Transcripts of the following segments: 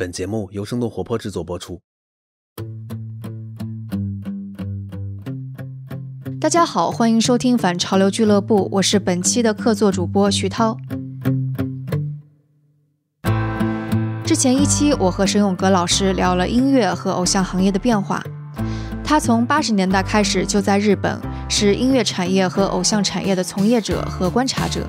本节目由生动活泼制作播出。大家好，欢迎收听反潮流俱乐部，我是本期的客座主播徐涛。之前一期，我和沈永革老师聊了音乐和偶像行业的变化。他从八十年代开始就在日本，是音乐产业和偶像产业的从业者和观察者。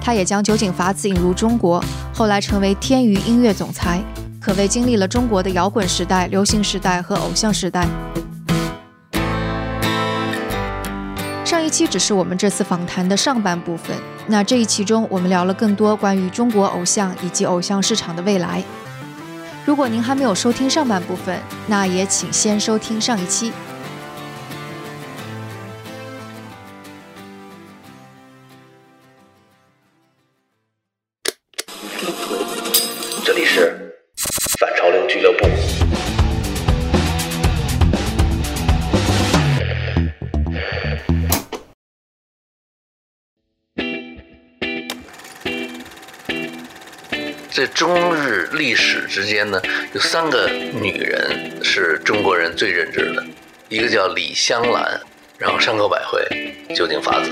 他也将酒井法子引入中国，后来成为天娱音乐总裁，可谓经历了中国的摇滚时代、流行时代和偶像时代。上一期只是我们这次访谈的上半部分，那这一期中我们聊了更多关于中国偶像以及偶像市场的未来。如果您还没有收听上半部分，那也请先收听上一期。这里是中日历史之间呢，有三个女人是中国人最认知的，一个叫李香兰，然后山口百惠、酒井法子。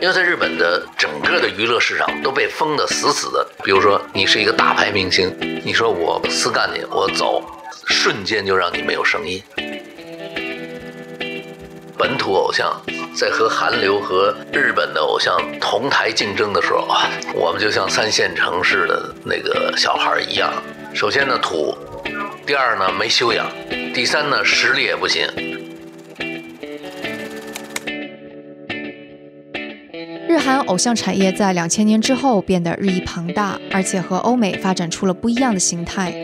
因为在日本的整个的娱乐市场都被封得死死的，比如说你是一个大牌明星，你说我私干你，我走，瞬间就让你没有生意。本土偶像在和韩流和日本的偶像同台竞争的时候啊，我们就像三线城市的那个小孩一样，首先呢土，第二呢没修养，第三呢实力也不行。日韩偶像产业在两千年之后变得日益庞大，而且和欧美发展出了不一样的形态。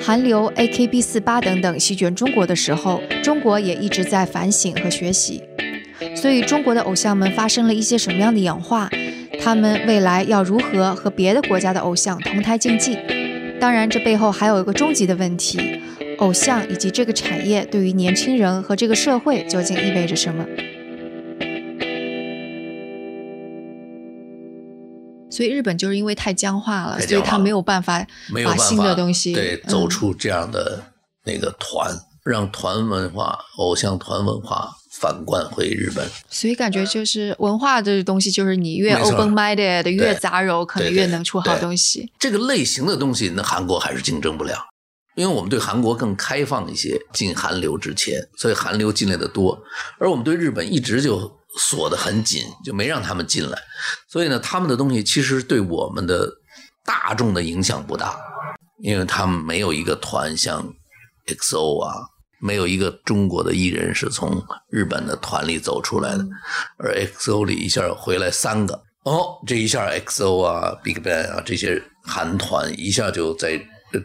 韩流、AKB 四八等等席卷中国的时候，中国也一直在反省和学习。所以，中国的偶像们发生了一些什么样的演化？他们未来要如何和别的国家的偶像同台竞技？当然，这背后还有一个终极的问题：偶像以及这个产业对于年轻人和这个社会究竟意味着什么？所以日本就是因为太僵化了，所以他没有办法把新的东西对走出这样的那个团，让团文化、偶像团文化反观回日本。所以感觉就是文化这东西，就是你越 open minded 越杂糅，可能越能出好东西。这个类型的东西，那韩国还是竞争不了，因为我们对韩国更开放一些，进韩流之前，所以韩流进来的多，而我们对日本一直就。锁得很紧，就没让他们进来。所以呢，他们的东西其实对我们的大众的影响不大，因为他们没有一个团像 XO 啊，没有一个中国的艺人是从日本的团里走出来的。而 XO 里一下回来三个，哦，这一下 XO 啊、BigBang 啊这些韩团一下就在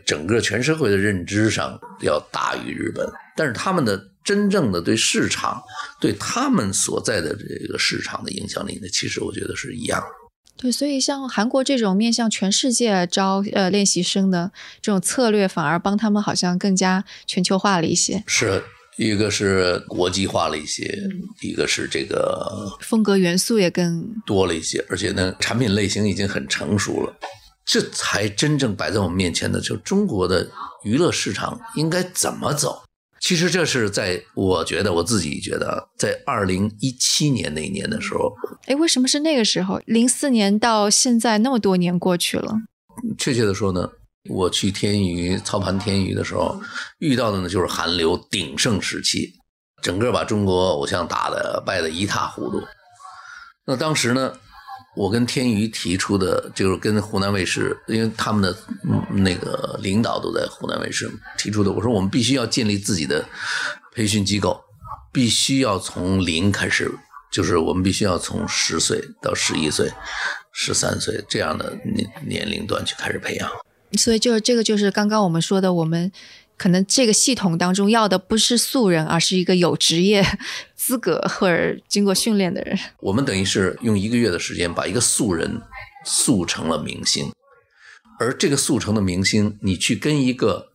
整个全社会的认知上要大于日本，但是他们的。真正的对市场，对他们所在的这个市场的影响力呢，其实我觉得是一样。对，所以像韩国这种面向全世界招呃练习生的这种策略，反而帮他们好像更加全球化了一些。是一个是国际化了一些，一个是这个风格元素也更多了一些，而且呢，产品类型已经很成熟了。这才真正摆在我们面前的，就中国的娱乐市场应该怎么走。其实这是在我觉得我自己觉得，在二零一七年那一年的时候，哎，为什么是那个时候？零四年到现在那么多年过去了。确切的说呢，我去天娱操盘天娱的时候，遇到的呢就是韩流鼎盛时期，整个把中国偶像打的败得一塌糊涂。那当时呢？我跟天娱提出的，就是跟湖南卫视，因为他们的那个领导都在湖南卫视提出的。我说，我们必须要建立自己的培训机构，必须要从零开始，就是我们必须要从十岁到十一岁、十三岁这样的年年龄段去开始培养。所以，就是这个，就是刚刚我们说的，我们。可能这个系统当中要的不是素人，而是一个有职业资格或者经过训练的人。我们等于是用一个月的时间把一个素人塑成了明星，而这个速成的明星，你去跟一个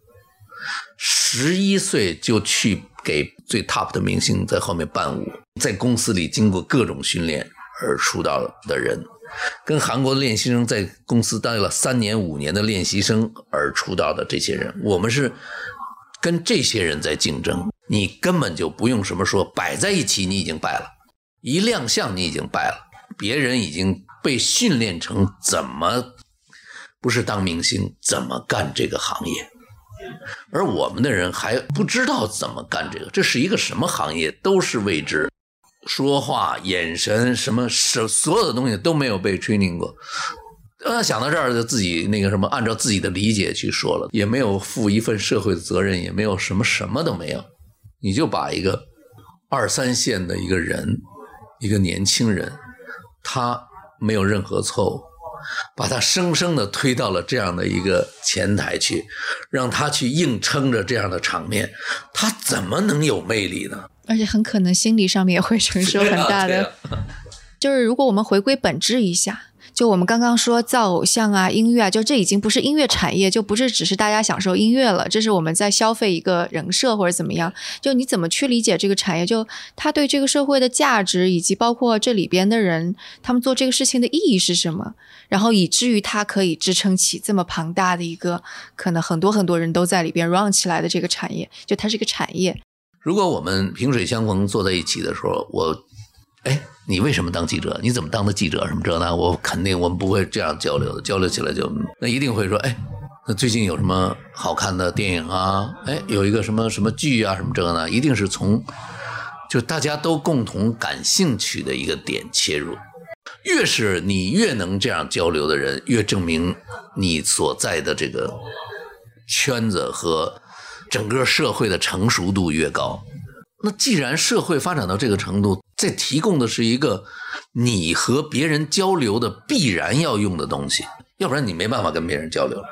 十一岁就去给最 top 的明星在后面伴舞，在公司里经过各种训练而出道的人，跟韩国的练习生在公司待了三年五年的练习生而出道的这些人，我们是跟这些人在竞争。你根本就不用什么说，摆在一起你已经败了，一亮相你已经败了，别人已经被训练成怎么不是当明星，怎么干这个行业，而我们的人还不知道怎么干这个，这是一个什么行业，都是未知。说话、眼神什么，所所有的东西都没有被 training 过。呃，想到这儿就自己那个什么，按照自己的理解去说了，也没有负一份社会的责任，也没有什么什么都没有。你就把一个二三线的一个人，一个年轻人，他没有任何错误，把他生生的推到了这样的一个前台去，让他去硬撑着这样的场面，他怎么能有魅力呢？而且很可能心理上面也会承受很大的。就是如果我们回归本质一下。就我们刚刚说造偶像啊、音乐啊，就这已经不是音乐产业，就不是只是大家享受音乐了，这是我们在消费一个人设或者怎么样。就你怎么去理解这个产业？就它对这个社会的价值，以及包括这里边的人，他们做这个事情的意义是什么？然后以至于它可以支撑起这么庞大的一个，可能很多很多人都在里边 run 起来的这个产业。就它是一个产业。如果我们萍水相逢坐在一起的时候，我。哎，你为什么当记者？你怎么当的记者？什么这那？我肯定我们不会这样交流的，交流起来就那一定会说，哎，那最近有什么好看的电影啊？哎，有一个什么什么剧啊？什么这个呢？一定是从就大家都共同感兴趣的一个点切入。越是你越能这样交流的人，越证明你所在的这个圈子和整个社会的成熟度越高。那既然社会发展到这个程度，这提供的是一个你和别人交流的必然要用的东西，要不然你没办法跟别人交流。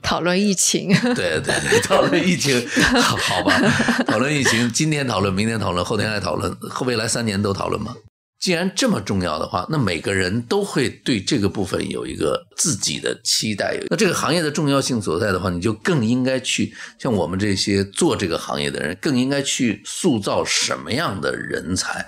讨论疫情，对对对，讨论疫情，好吧，讨论疫情，今天讨论，明天讨论，后天还讨论，后未来三年都讨论吗？既然这么重要的话，那每个人都会对这个部分有一个自己的期待。那这个行业的重要性所在的话，你就更应该去像我们这些做这个行业的人，更应该去塑造什么样的人才，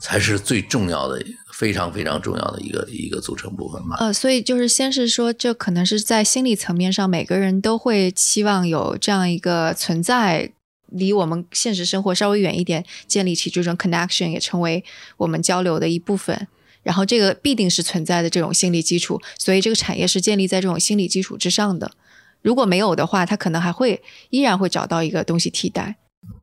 才是最重要的、非常非常重要的一个一个组成部分嘛。呃，所以就是先是说，这可能是在心理层面上，每个人都会期望有这样一个存在。离我们现实生活稍微远一点，建立起这种 connection 也成为我们交流的一部分。然后这个必定是存在的这种心理基础，所以这个产业是建立在这种心理基础之上的。如果没有的话，它可能还会依然会找到一个东西替代。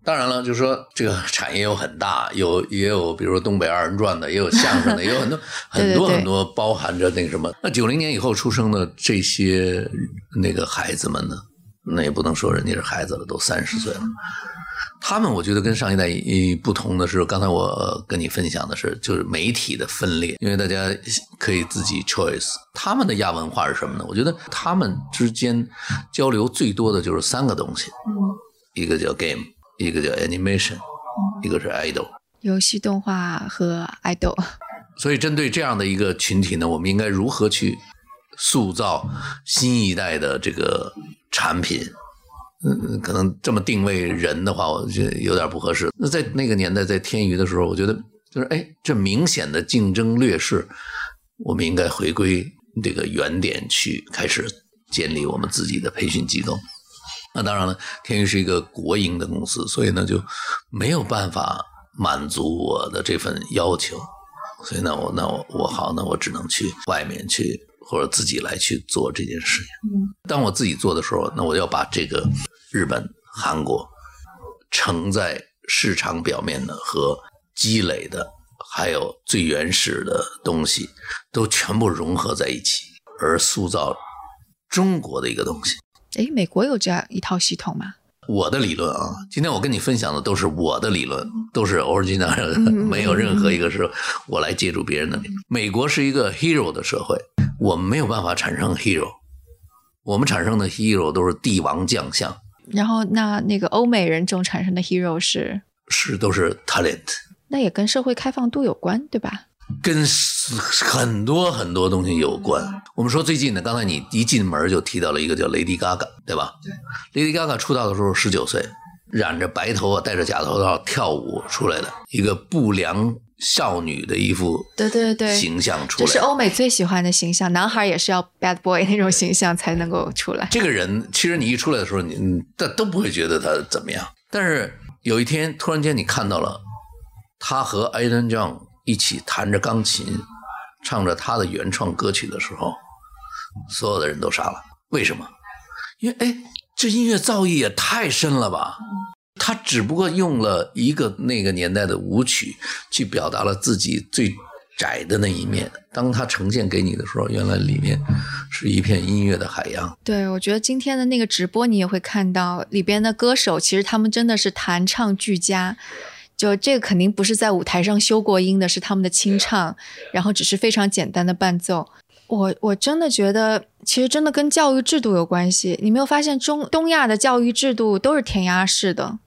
当然了，就是说这个产业有很大，有也有比如说东北二人转的，也有相声的，也有很多 很多很多包含着那个什么。那九零年以后出生的这些那个孩子们呢？那也不能说人家是孩子了，都三十岁了。他们我觉得跟上一代不同的是，刚才我跟你分享的是，就是媒体的分裂，因为大家可以自己 choice。他们的亚文化是什么呢？我觉得他们之间交流最多的就是三个东西，一个叫 game，一个叫 animation，一个是 idol，游戏动画和 idol。所以针对这样的一个群体呢，我们应该如何去塑造新一代的这个？产品，嗯，可能这么定位人的话，我觉得有点不合适。那在那个年代，在天娱的时候，我觉得就是，哎，这明显的竞争劣势，我们应该回归这个原点去，开始建立我们自己的培训机构。那当然了，天娱是一个国营的公司，所以呢就没有办法满足我的这份要求。所以呢，我那我我好，那我只能去外面去。或者自己来去做这件事情。当我自己做的时候，那我要把这个日本、韩国承载市场表面的和积累的，还有最原始的东西，都全部融合在一起，而塑造中国的一个东西。哎，美国有这样一套系统吗？我的理论啊，今天我跟你分享的都是我的理论，都是 original，没有任何一个是我来借助别人的。美国是一个 hero 的社会。我们没有办法产生 hero，我们产生的 hero 都是帝王将相。然后，那那个欧美人中产生的 hero 是是都是 talent。那也跟社会开放度有关，对吧？跟很多很多东西有关。我们说最近呢，刚才你一进门就提到了一个叫 Lady Gaga，对吧？对。Lady Gaga 出道的时候十九岁，染着白头发，戴着假头套跳舞出来的，一个不良少女的一副对对对形象出来。这是欧美最喜欢的形象，男孩也是要 bad boy 那种形象才能够出来。这个人其实你一出来的时候，你你都都不会觉得他怎么样。但是有一天突然间你看到了他和 Aiden John 一起弹着钢琴，唱着他的原创歌曲的时候，所有的人都傻了。为什么？因为哎，这音乐造诣也太深了吧！他只不过用了一个那个年代的舞曲，去表达了自己最窄的那一面。当他呈现给你的时候，原来里面是一片音乐的海洋。对，我觉得今天的那个直播，你也会看到里边的歌手，其实他们真的是弹唱俱佳。就这个肯定不是在舞台上修过音的，是他们的清唱，然后只是非常简单的伴奏。我我真的觉得，其实真的跟教育制度有关系。你没有发现中东亚的教育制度都是填鸭式的，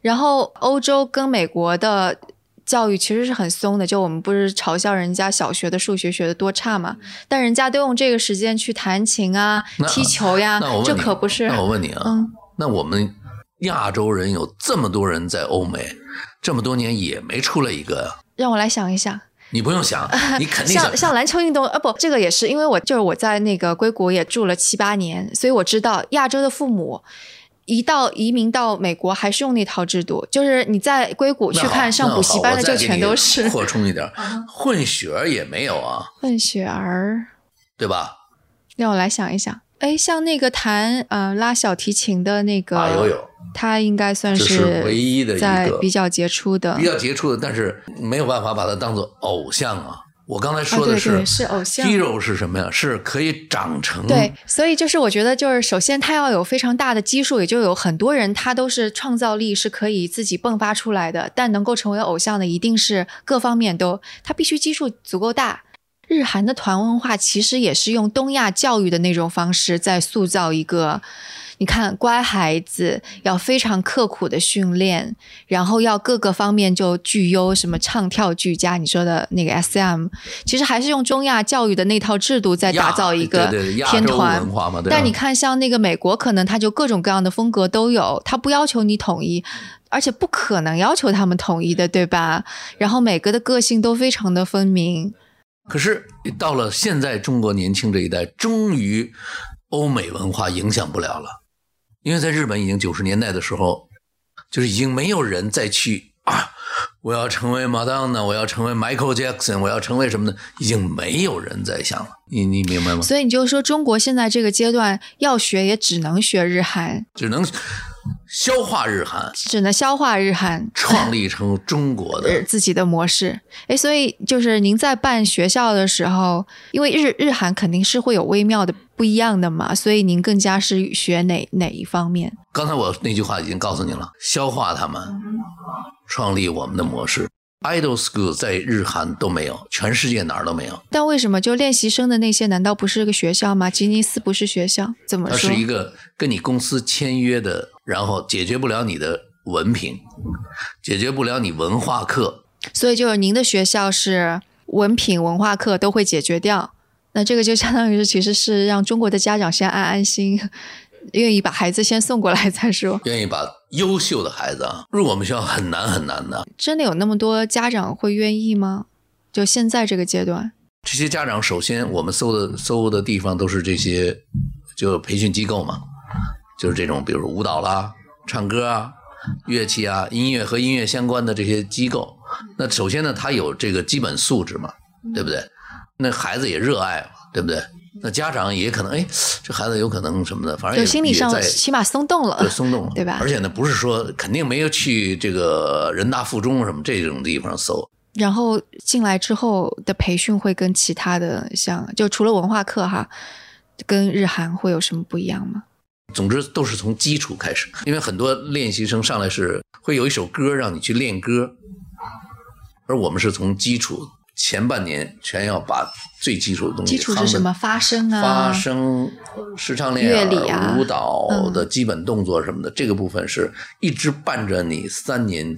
然后欧洲跟美国的教育其实是很松的。就我们不是嘲笑人家小学的数学学的多差嘛，但人家都用这个时间去弹琴啊、踢球呀，这可不是。那我问你啊，嗯，那我们亚洲人有这么多人在欧美，这么多年也没出来一个呀？让我来想一想。你不用想，你肯定 像像篮球运动啊，不，这个也是，因为我就是我在那个硅谷也住了七八年，所以我知道亚洲的父母一到移民到美国还是用那套制度，就是你在硅谷去看上补习班的就全都是扩充一点，混血儿也没有啊，混血儿，对吧？让我来想一想，哎，像那个弹呃拉小提琴的那个。他应该算是唯一的一个比较杰出的，比较杰出的，但是没有办法把他当做偶像啊。我刚才说的是是偶像，hero 是什么呀？是可以长成对，所以就是我觉得就是首先他要有非常大的基数，也就有很多人他都是创造力是可以自己迸发出来的，但能够成为偶像的一定是各方面都他必须基数足够大。日韩的团文化其实也是用东亚教育的那种方式在塑造一个。你看，乖孩子要非常刻苦的训练，然后要各个方面就俱优，什么唱跳俱佳。你说的那个 S.M，其实还是用中亚教育的那套制度在打造一个天团。但你看，像那个美国，可能他就各种各样的风格都有，他不要求你统一，而且不可能要求他们统一的，对吧？然后每个的个性都非常的分明。可是到了现在，中国年轻这一代，终于欧美文化影响不了了。因为在日本已经九十年代的时候，就是已经没有人再去啊，我要成为 Madonna，，我要成为 Michael Jackson，我要成为什么的，已经没有人在想了。你你明白吗？所以你就说中国现在这个阶段要学，也只能学日韩，只能。消化日韩，只能消化日韩，创立成中国的自己的模式。哎，所以就是您在办学校的时候，因为日日韩肯定是会有微妙的不一样的嘛，所以您更加是学哪哪一方面？刚才我那句话已经告诉你了，消化他们，创立我们的模式。Idol School 在日韩都没有，全世界哪儿都没有。但为什么就练习生的那些难道不是个学校吗？吉尼斯不是学校，怎么说？它是一个跟你公司签约的，然后解决不了你的文凭，解决不了你文化课。所以就是您的学校是文凭、文化课都会解决掉。那这个就相当于是其实是让中国的家长先安安心。愿意把孩子先送过来再说。愿意把优秀的孩子啊入我们学校很难很难的。真的有那么多家长会愿意吗？就现在这个阶段，这些家长首先我们搜的搜的地方都是这些，就培训机构嘛，就是这种，比如舞蹈啦、唱歌啊、乐器啊、音乐和音乐相关的这些机构。那首先呢，他有这个基本素质嘛，对不对？那孩子也热爱嘛，对不对？那家长也可能哎，这孩子有可能什么的，反正就心理上起码松动了，对，松动了，对吧？而且呢，不是说肯定没有去这个人大附中什么这种地方搜。然后进来之后的培训会跟其他的像，就除了文化课哈，跟日韩会有什么不一样吗？总之都是从基础开始，因为很多练习生上来是会有一首歌让你去练歌，而我们是从基础。前半年全要把最基础的东西，基础是什么？发声啊，发声、视唱练乐理啊，舞蹈的基本动作什么的，这个部分是一直伴着你三年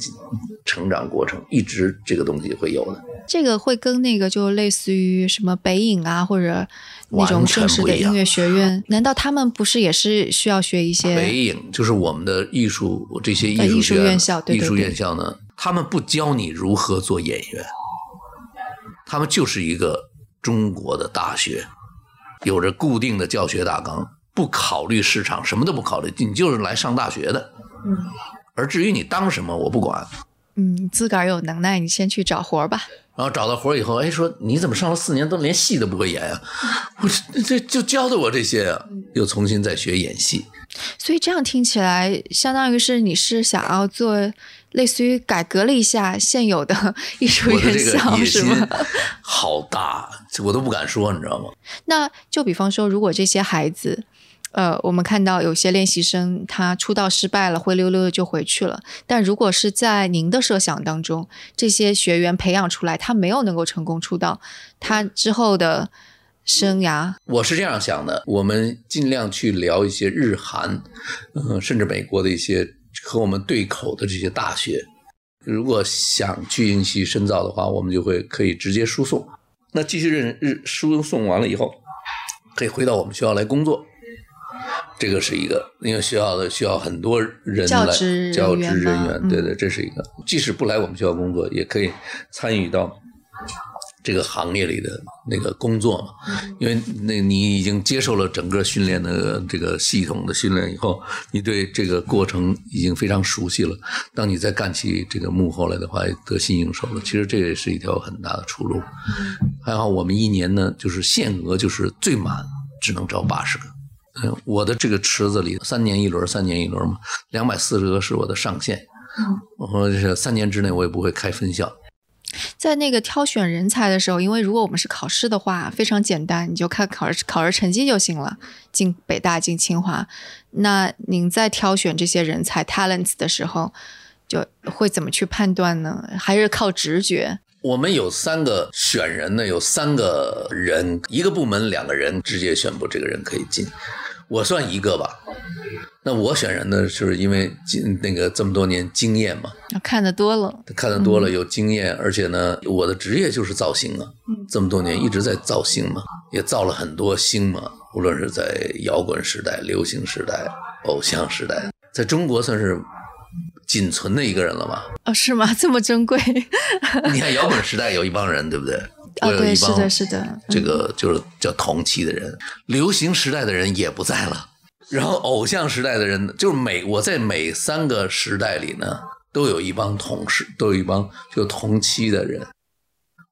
成长过程，一直这个东西会有的。这个会跟那个就类似于什么北影啊，或者那种正式的音乐学院，难道他们不是也是需要学一些？北影就是我们的艺术这些艺术院校，艺术院校呢，他们不教你如何做演员。他们就是一个中国的大学，有着固定的教学大纲，不考虑市场，什么都不考虑，你就是来上大学的。嗯，而至于你当什么，我不管。嗯，自个儿有能耐，你先去找活儿吧。然后找到活儿以后，哎，说你怎么上了四年都连戏都不会演啊、我这这就教的我这些啊，又重新再学演戏。所以这样听起来，相当于是你是想要做类似于改革了一下现有的艺术院校，是吗？好大，我都不敢说，你知道吗？那就比方说，如果这些孩子，呃，我们看到有些练习生他出道失败了，灰溜溜的就回去了。但如果是在您的设想当中，这些学员培养出来，他没有能够成功出道，他之后的生涯，我是这样想的，我们尽量去聊一些日韩，嗯、甚至美国的一些和我们对口的这些大学。如果想去英系深造的话，我们就会可以直接输送。那继续认日输送完了以后，可以回到我们学校来工作。这个是一个，因为学校的需要很多人教来教职人员，嗯对对，这是一个。即使不来我们学校工作，也可以参与到这个行业里的那个工作嘛，因为那你已经接受了整个训练的这个系统的训练以后，你对这个过程已经非常熟悉了。当你再干起这个幕后来的话，得心应手了。其实这也是一条很大的出路。还好我们一年呢，就是限额就是最满只能招八十个。嗯，我的这个池子里三年一轮，三年一轮嘛，两百四十个是我的上限。我说这三年之内我也不会开分校。在那个挑选人才的时候，因为如果我们是考试的话，非常简单，你就看考试考试成绩就行了，进北大、进清华。那您在挑选这些人才 talents 的时候，就会怎么去判断呢？还是靠直觉？我们有三个选人呢，有三个人，一个部门两个人直接宣布这个人可以进，我算一个吧。那我选人呢，就是因为经那个这么多年经验嘛，看得多了，看得多了有经验，而且呢，我的职业就是造星啊，这么多年一直在造星嘛，也造了很多星嘛，无论是在摇滚时代、流行时代、偶像时代，在中国算是仅存的一个人了吧。哦，是吗？这么珍贵？你看摇滚时代有一帮人，对不对？我有一帮是的，是的，这个就是叫同期的人。流行时代的人也不在了，然后偶像时代的人，就是每我在每三个时代里呢，都有一帮同事，都有一帮就同期的人，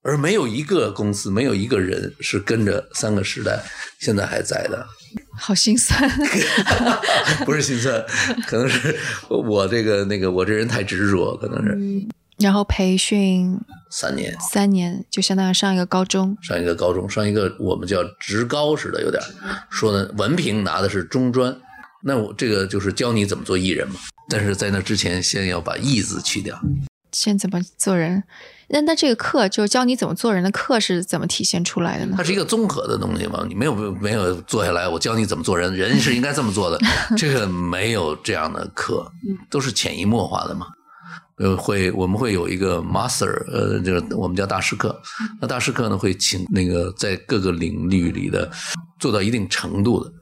而没有一个公司，没有一个人是跟着三个时代现在还在的。好心酸。不是心酸，可能是我这个那个我这人太执着，可能是然后培训三年三年，就相当于上一个高中。上一个高中，上一个我们叫职高似的，有点儿说的文凭拿的是中专，那我这个就是教你怎么做艺人嘛。但是在那之前，先要把“艺”字去掉。先怎么做人？那那这个课就教你怎么做人的课是怎么体现出来的呢它？是一个综合的东西嘛，你没有没有坐下来，我教你怎么做人，人是应该这么做的，这个没有这样的课，都是潜移默化的嘛。呃，会我们会有一个 master，呃，就是我们叫大师课。那大师课呢，会请那个在各个领域里的做到一定程度的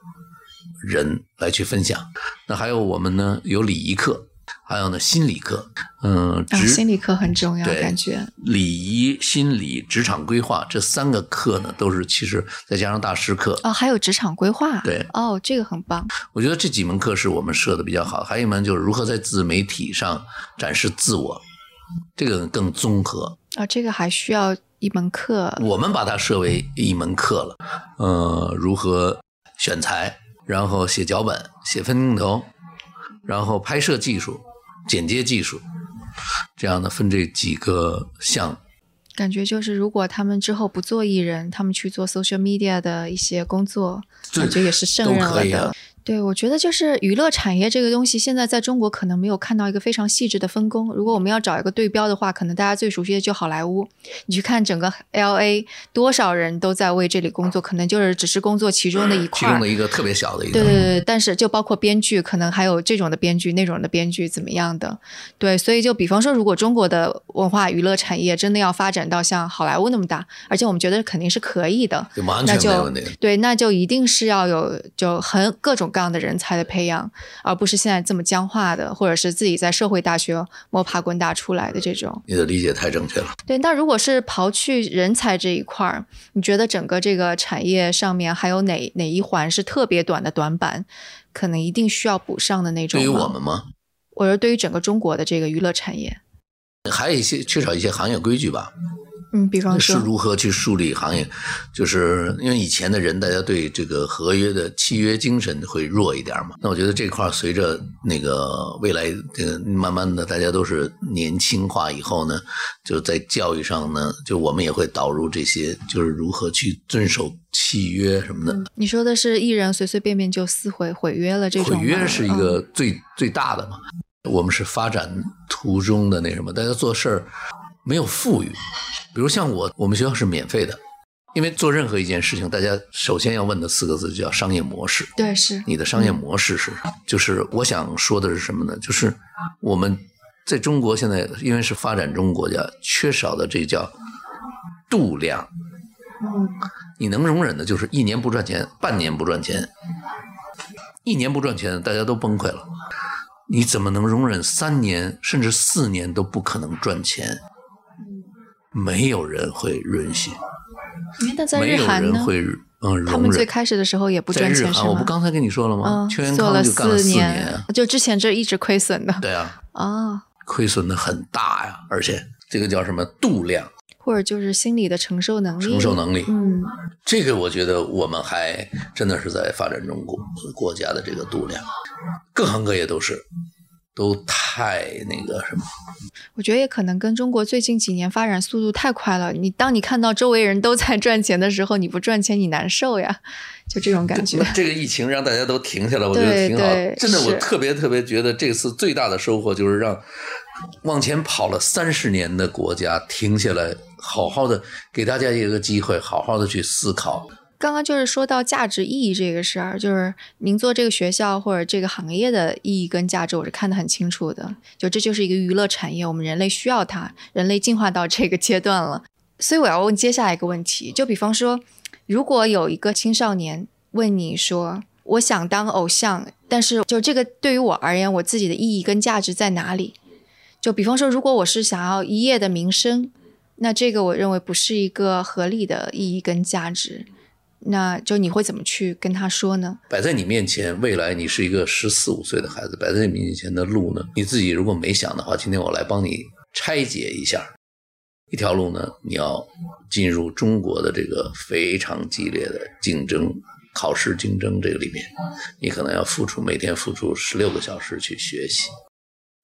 人来去分享。那还有我们呢有礼仪课，还有呢心理课，嗯、心理课很重要，感觉礼仪、心理、职场规划这三个课呢，都是其实再加上大师课，哦，还有职场规划，对哦，这个很棒，我觉得这几门课是我们设的比较好。还有一门就是如何在自媒体上展示自我，这个更综合。啊、这个还需要一门课，我们把它设为一门课了。呃，如何选材，然后写脚本、写分镜头，然后拍摄技术、剪接技术，这样的分这几个项。感觉就是如果他们之后不做艺人，他们去做 social media 的一些工作，感觉也是胜任了的。对，我觉得就是娱乐产业这个东西，现在在中国可能没有看到一个非常细致的分工。如果我们要找一个对标的话，可能大家最熟悉的就好莱坞。你去看整个 L A，多少人都在为这里工作，可能就是只是工作其中的一块其中的。一个特别小的一个。对对对，但是就包括编剧，可能还有这种的编剧、那种的编剧怎么样的？对，所以就比方说，如果中国的文化娱乐产业真的要发展到像好莱坞那么大，而且我们觉得肯定是可以的，那就全没有问题。对，那就一定是要有就很各种各各样的人才的培养，而不是现在这么僵化的，或者是自己在社会大学摸爬滚打出来的这种。你的理解太正确了。对，那如果是刨去人才这一块儿，你觉得整个这个产业上面还有哪哪一环是特别短的短板，可能一定需要补上的那种？对于我们吗？我说对于整个中国的这个娱乐产业，还有一些缺少一些行业规矩吧。嗯，比方说是如何去树立行业，就是因为以前的人，大家对这个合约的契约精神会弱一点嘛。那我觉得这块随着那个未来这个慢慢的大家都是年轻化以后呢，就在教育上呢，就我们也会导入这些，就是如何去遵守契约什么的。你说的是艺人随随便便就撕毁毁约了这种？毁约是一个最最大的嘛。我们是发展途中的那什么，大家做事儿没有富裕。比如像我，我们学校是免费的，因为做任何一件事情，大家首先要问的四个字叫商业模式。对，是你的商业模式是什么，就是我想说的是什么呢？就是我们在中国现在因为是发展中国家，缺少的这叫度量。嗯，你能容忍的就是一年不赚钱，半年不赚钱，一年不赚钱，大家都崩溃了。你怎么能容忍三年甚至四年都不可能赚钱？没有人会允许。那在日韩呢？会嗯，他们最开始的时候也不赚钱，是吗？我不刚才跟你说了吗？嗯，做了四年，就之前这一直亏损的。对啊。啊。亏损的很大呀，而且这个叫什么度量，或者就是心理的承受能力。承受能力。嗯。这个我觉得我们还真的是在发展中国国家的这个度量，各行各业都是。都太那个什么，我觉得也可能跟中国最近几年发展速度太快了。你当你看到周围人都在赚钱的时候，你不赚钱你难受呀，就这种感觉。这个疫情让大家都停下来，我觉得挺好。真的，我特别特别觉得这次最大的收获就是让往前跑了三十年的国家停下来，好好的给大家一个机会，好好的去思考。刚刚就是说到价值意义这个事儿，就是您做这个学校或者这个行业的意义跟价值，我是看得很清楚的。就这就是一个娱乐产业，我们人类需要它，人类进化到这个阶段了。所以我要问接下来一个问题，就比方说，如果有一个青少年问你说，我想当偶像，但是就这个对于我而言，我自己的意义跟价值在哪里？就比方说，如果我是想要一夜的名声，那这个我认为不是一个合理的意义跟价值。那就你会怎么去跟他说呢？摆在你面前，未来你是一个十四五岁的孩子，摆在你面前的路呢？你自己如果没想的话，今天我来帮你拆解一下。一条路呢，你要进入中国的这个非常激烈的竞争考试竞争这个里面，你可能要付出每天付出十六个小时去学习。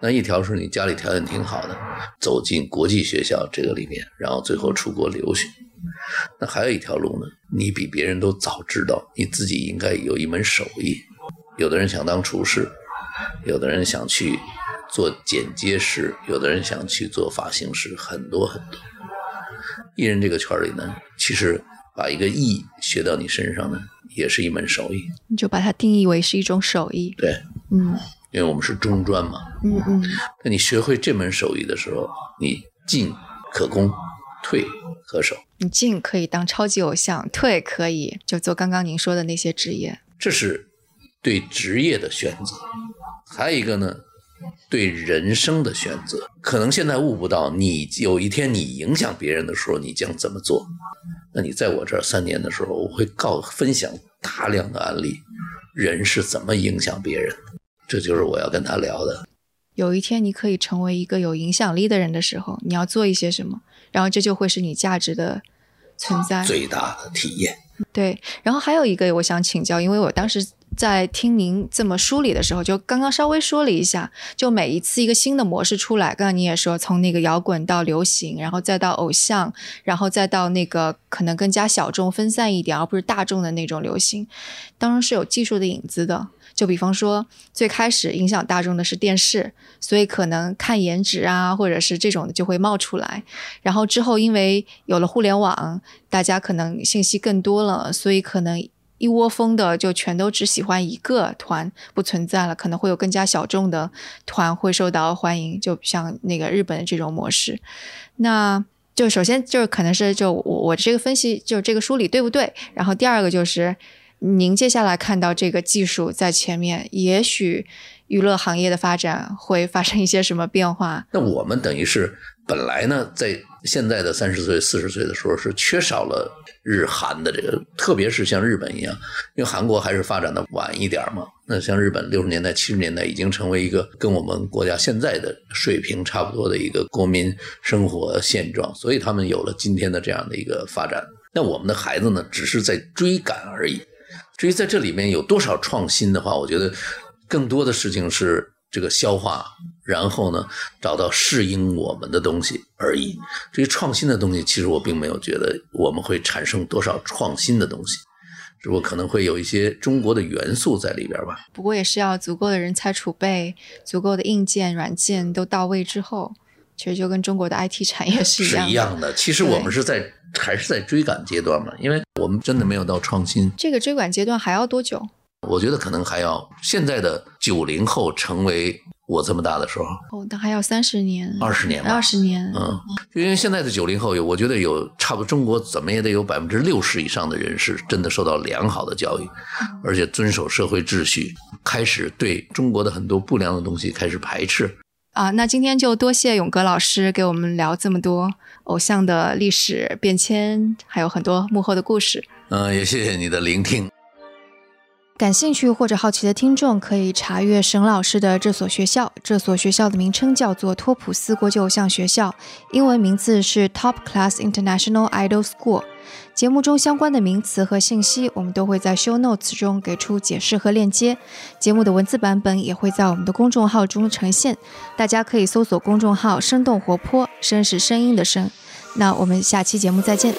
那一条是你家里条件挺好的，走进国际学校这个里面，然后最后出国留学。那还有一条路呢，你比别人都早知道，你自己应该有一门手艺。有的人想当厨师，有的人想去做剪接师，有的人想去做发型师，很多很多。艺人这个圈里呢，其实把一个艺学到你身上呢，也是一门手艺。你就把它定义为是一种手艺。对，嗯，因为我们是中专嘛。嗯嗯。那你学会这门手艺的时候，你进可攻。退可守，你进可以当超级偶像，退可以就做刚刚您说的那些职业。这是对职业的选择，还有一个呢，对人生的选择。可能现在悟不到，你有一天你影响别人的时候，你将怎么做？那你在我这儿三年的时候，我会告分享大量的案例，人是怎么影响别人的，这就是我要跟他聊的。有一天你可以成为一个有影响力的人的时候，你要做一些什么？然后这就会是你价值的存在最大的体验。对，然后还有一个我想请教，因为我当时在听您这么梳理的时候，就刚刚稍微说了一下，就每一次一个新的模式出来，刚刚你也说，从那个摇滚到流行，然后再到偶像，然后再到那个可能更加小众分散一点，而不是大众的那种流行，当中是有技术的影子的。就比方说，最开始影响大众的是电视，所以可能看颜值啊，或者是这种的就会冒出来。然后之后因为有了互联网，大家可能信息更多了，所以可能一窝蜂的就全都只喜欢一个团，不存在了。可能会有更加小众的团会受到欢迎，就像那个日本的这种模式。那就首先就是可能是就我我这个分析就是这个梳理对不对？然后第二个就是。您接下来看到这个技术在前面，也许娱乐行业的发展会发生一些什么变化？那我们等于是本来呢，在现在的三十岁、四十岁的时候是缺少了日韩的这个，特别是像日本一样，因为韩国还是发展的晚一点嘛。那像日本六十年代、七十年代已经成为一个跟我们国家现在的水平差不多的一个国民生活现状，所以他们有了今天的这样的一个发展。那我们的孩子呢，只是在追赶而已。至于在这里面有多少创新的话，我觉得更多的事情是这个消化，然后呢找到适应我们的东西而已。至于创新的东西，其实我并没有觉得我们会产生多少创新的东西，只不过可能会有一些中国的元素在里边吧。不过也是要足够的人才储备，足够的硬件、软件都到位之后，其实就跟中国的 IT 产业是一样。是一样的。其实我们是在还是在追赶阶段嘛，因为我们真的没有到创新。这个追赶阶段还要多久？我觉得可能还要现在的九零后成为我这么大的时候，哦，那还要三十年、二十年吧。二十年，嗯，因为现在的九零后有，我觉得有差不多中国怎么也得有百分之六十以上的人是真的受到良好的教育，而且遵守社会秩序，开始对中国的很多不良的东西开始排斥。啊，那今天就多谢勇哥老师给我们聊这么多偶像的历史变迁，还有很多幕后的故事。嗯，也谢谢你的聆听。感兴趣或者好奇的听众可以查阅沈老师的这所学校。这所学校的名称叫做托普斯国际偶像学校，英文名字是 Top Class International Idol School。节目中相关的名词和信息，我们都会在 Show Notes 中给出解释和链接。节目的文字版本也会在我们的公众号中呈现，大家可以搜索公众号“生动活泼”，声是声音的声。那我们下期节目再见。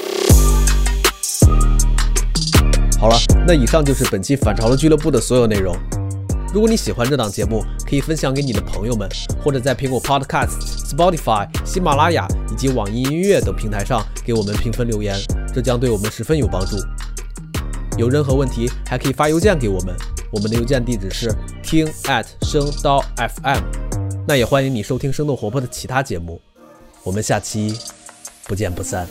好了，那以上就是本期反潮流俱乐部的所有内容。如果你喜欢这档节目，可以分享给你的朋友们，或者在苹果 Podcast、Spotify、喜马拉雅以及网易音乐等平台上给我们评分留言，这将对我们十分有帮助。有任何问题，还可以发邮件给我们，我们的邮件地址是听 at 声刀 FM。那也欢迎你收听生动活泼的其他节目，我们下期不见不散。